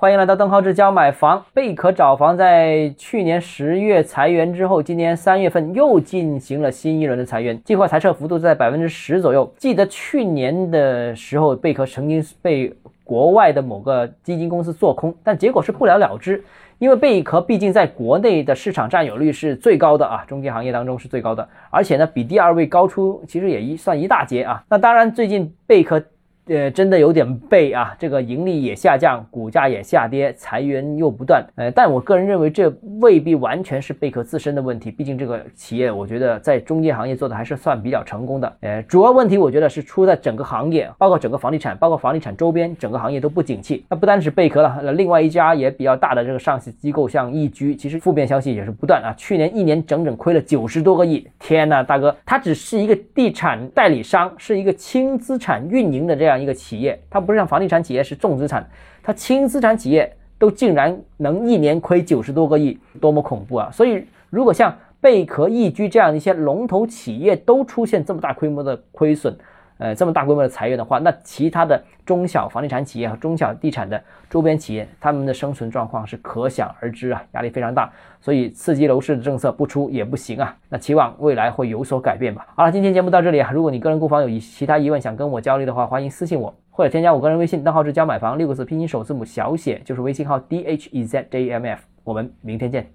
欢迎来到邓浩志教买房。贝壳找房在去年十月裁员之后，今年三月份又进行了新一轮的裁员，计划裁撤幅度在百分之十左右。记得去年的时候，贝壳曾经被国外的某个基金公司做空，但结果是不了了之。因为贝壳毕竟在国内的市场占有率是最高的啊，中介行业当中是最高的，而且呢比第二位高出其实也一算一大截啊。那当然，最近贝壳。呃，真的有点背啊，这个盈利也下降，股价也下跌，裁员又不断。呃，但我个人认为这未必完全是贝壳自身的问题，毕竟这个企业我觉得在中介行业做的还是算比较成功的。呃，主要问题我觉得是出在整个行业，包括整个房地产，包括房地产周边整个行业都不景气。那不单是贝壳了，那另外一家也比较大的这个上市机构像易居，其实负面消息也是不断啊。去年一年整整亏了九十多个亿，天呐，大哥，它只是一个地产代理商，是一个轻资产运营的这样。一个企业，它不是像房地产企业是重资产，它轻资产企业都竟然能一年亏九十多个亿，多么恐怖啊！所以，如果像贝壳、易居这样一些龙头企业都出现这么大规模的亏损，呃，这么大规模的裁员的话，那其他的中小房地产企业和中小地产的周边企业，他们的生存状况是可想而知啊，压力非常大。所以，刺激楼市的政策不出也不行啊。那期望未来会有所改变吧。好了，今天节目到这里啊。如果你个人购房有其他疑问想跟我交流的话，欢迎私信我或者添加我个人微信，账号是教买房六个字拼音首字母小写，就是微信号 d h e z j m f。我们明天见。